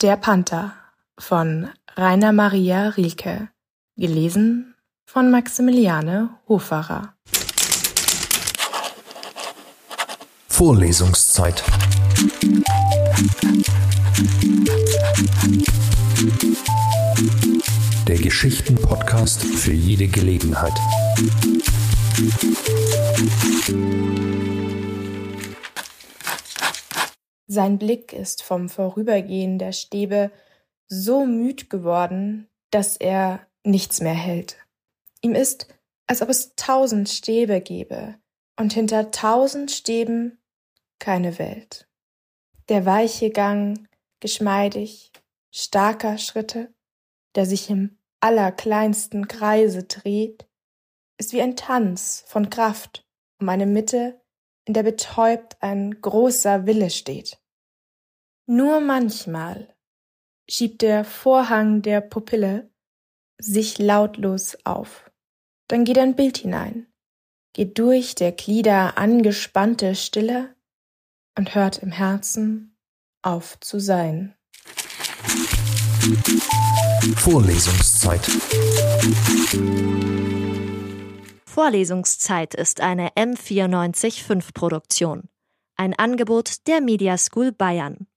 Der Panther von Rainer Maria Rilke. Gelesen von Maximiliane Hoferer. Vorlesungszeit. Der Geschichten-Podcast für jede Gelegenheit. Sein Blick ist vom Vorübergehen der Stäbe so müd geworden, dass er nichts mehr hält. Ihm ist, als ob es tausend Stäbe gäbe und hinter tausend Stäben keine Welt. Der weiche Gang, geschmeidig, starker Schritte, der sich im allerkleinsten Kreise dreht, ist wie ein Tanz von Kraft um eine Mitte, in der betäubt ein großer Wille steht. Nur manchmal schiebt der Vorhang der Pupille sich lautlos auf. Dann geht ein Bild hinein, geht durch der Glieder angespannte Stille und hört im Herzen auf zu sein. Vorlesungszeit. Vorlesungszeit ist eine M945 Produktion. Ein Angebot der Media School Bayern.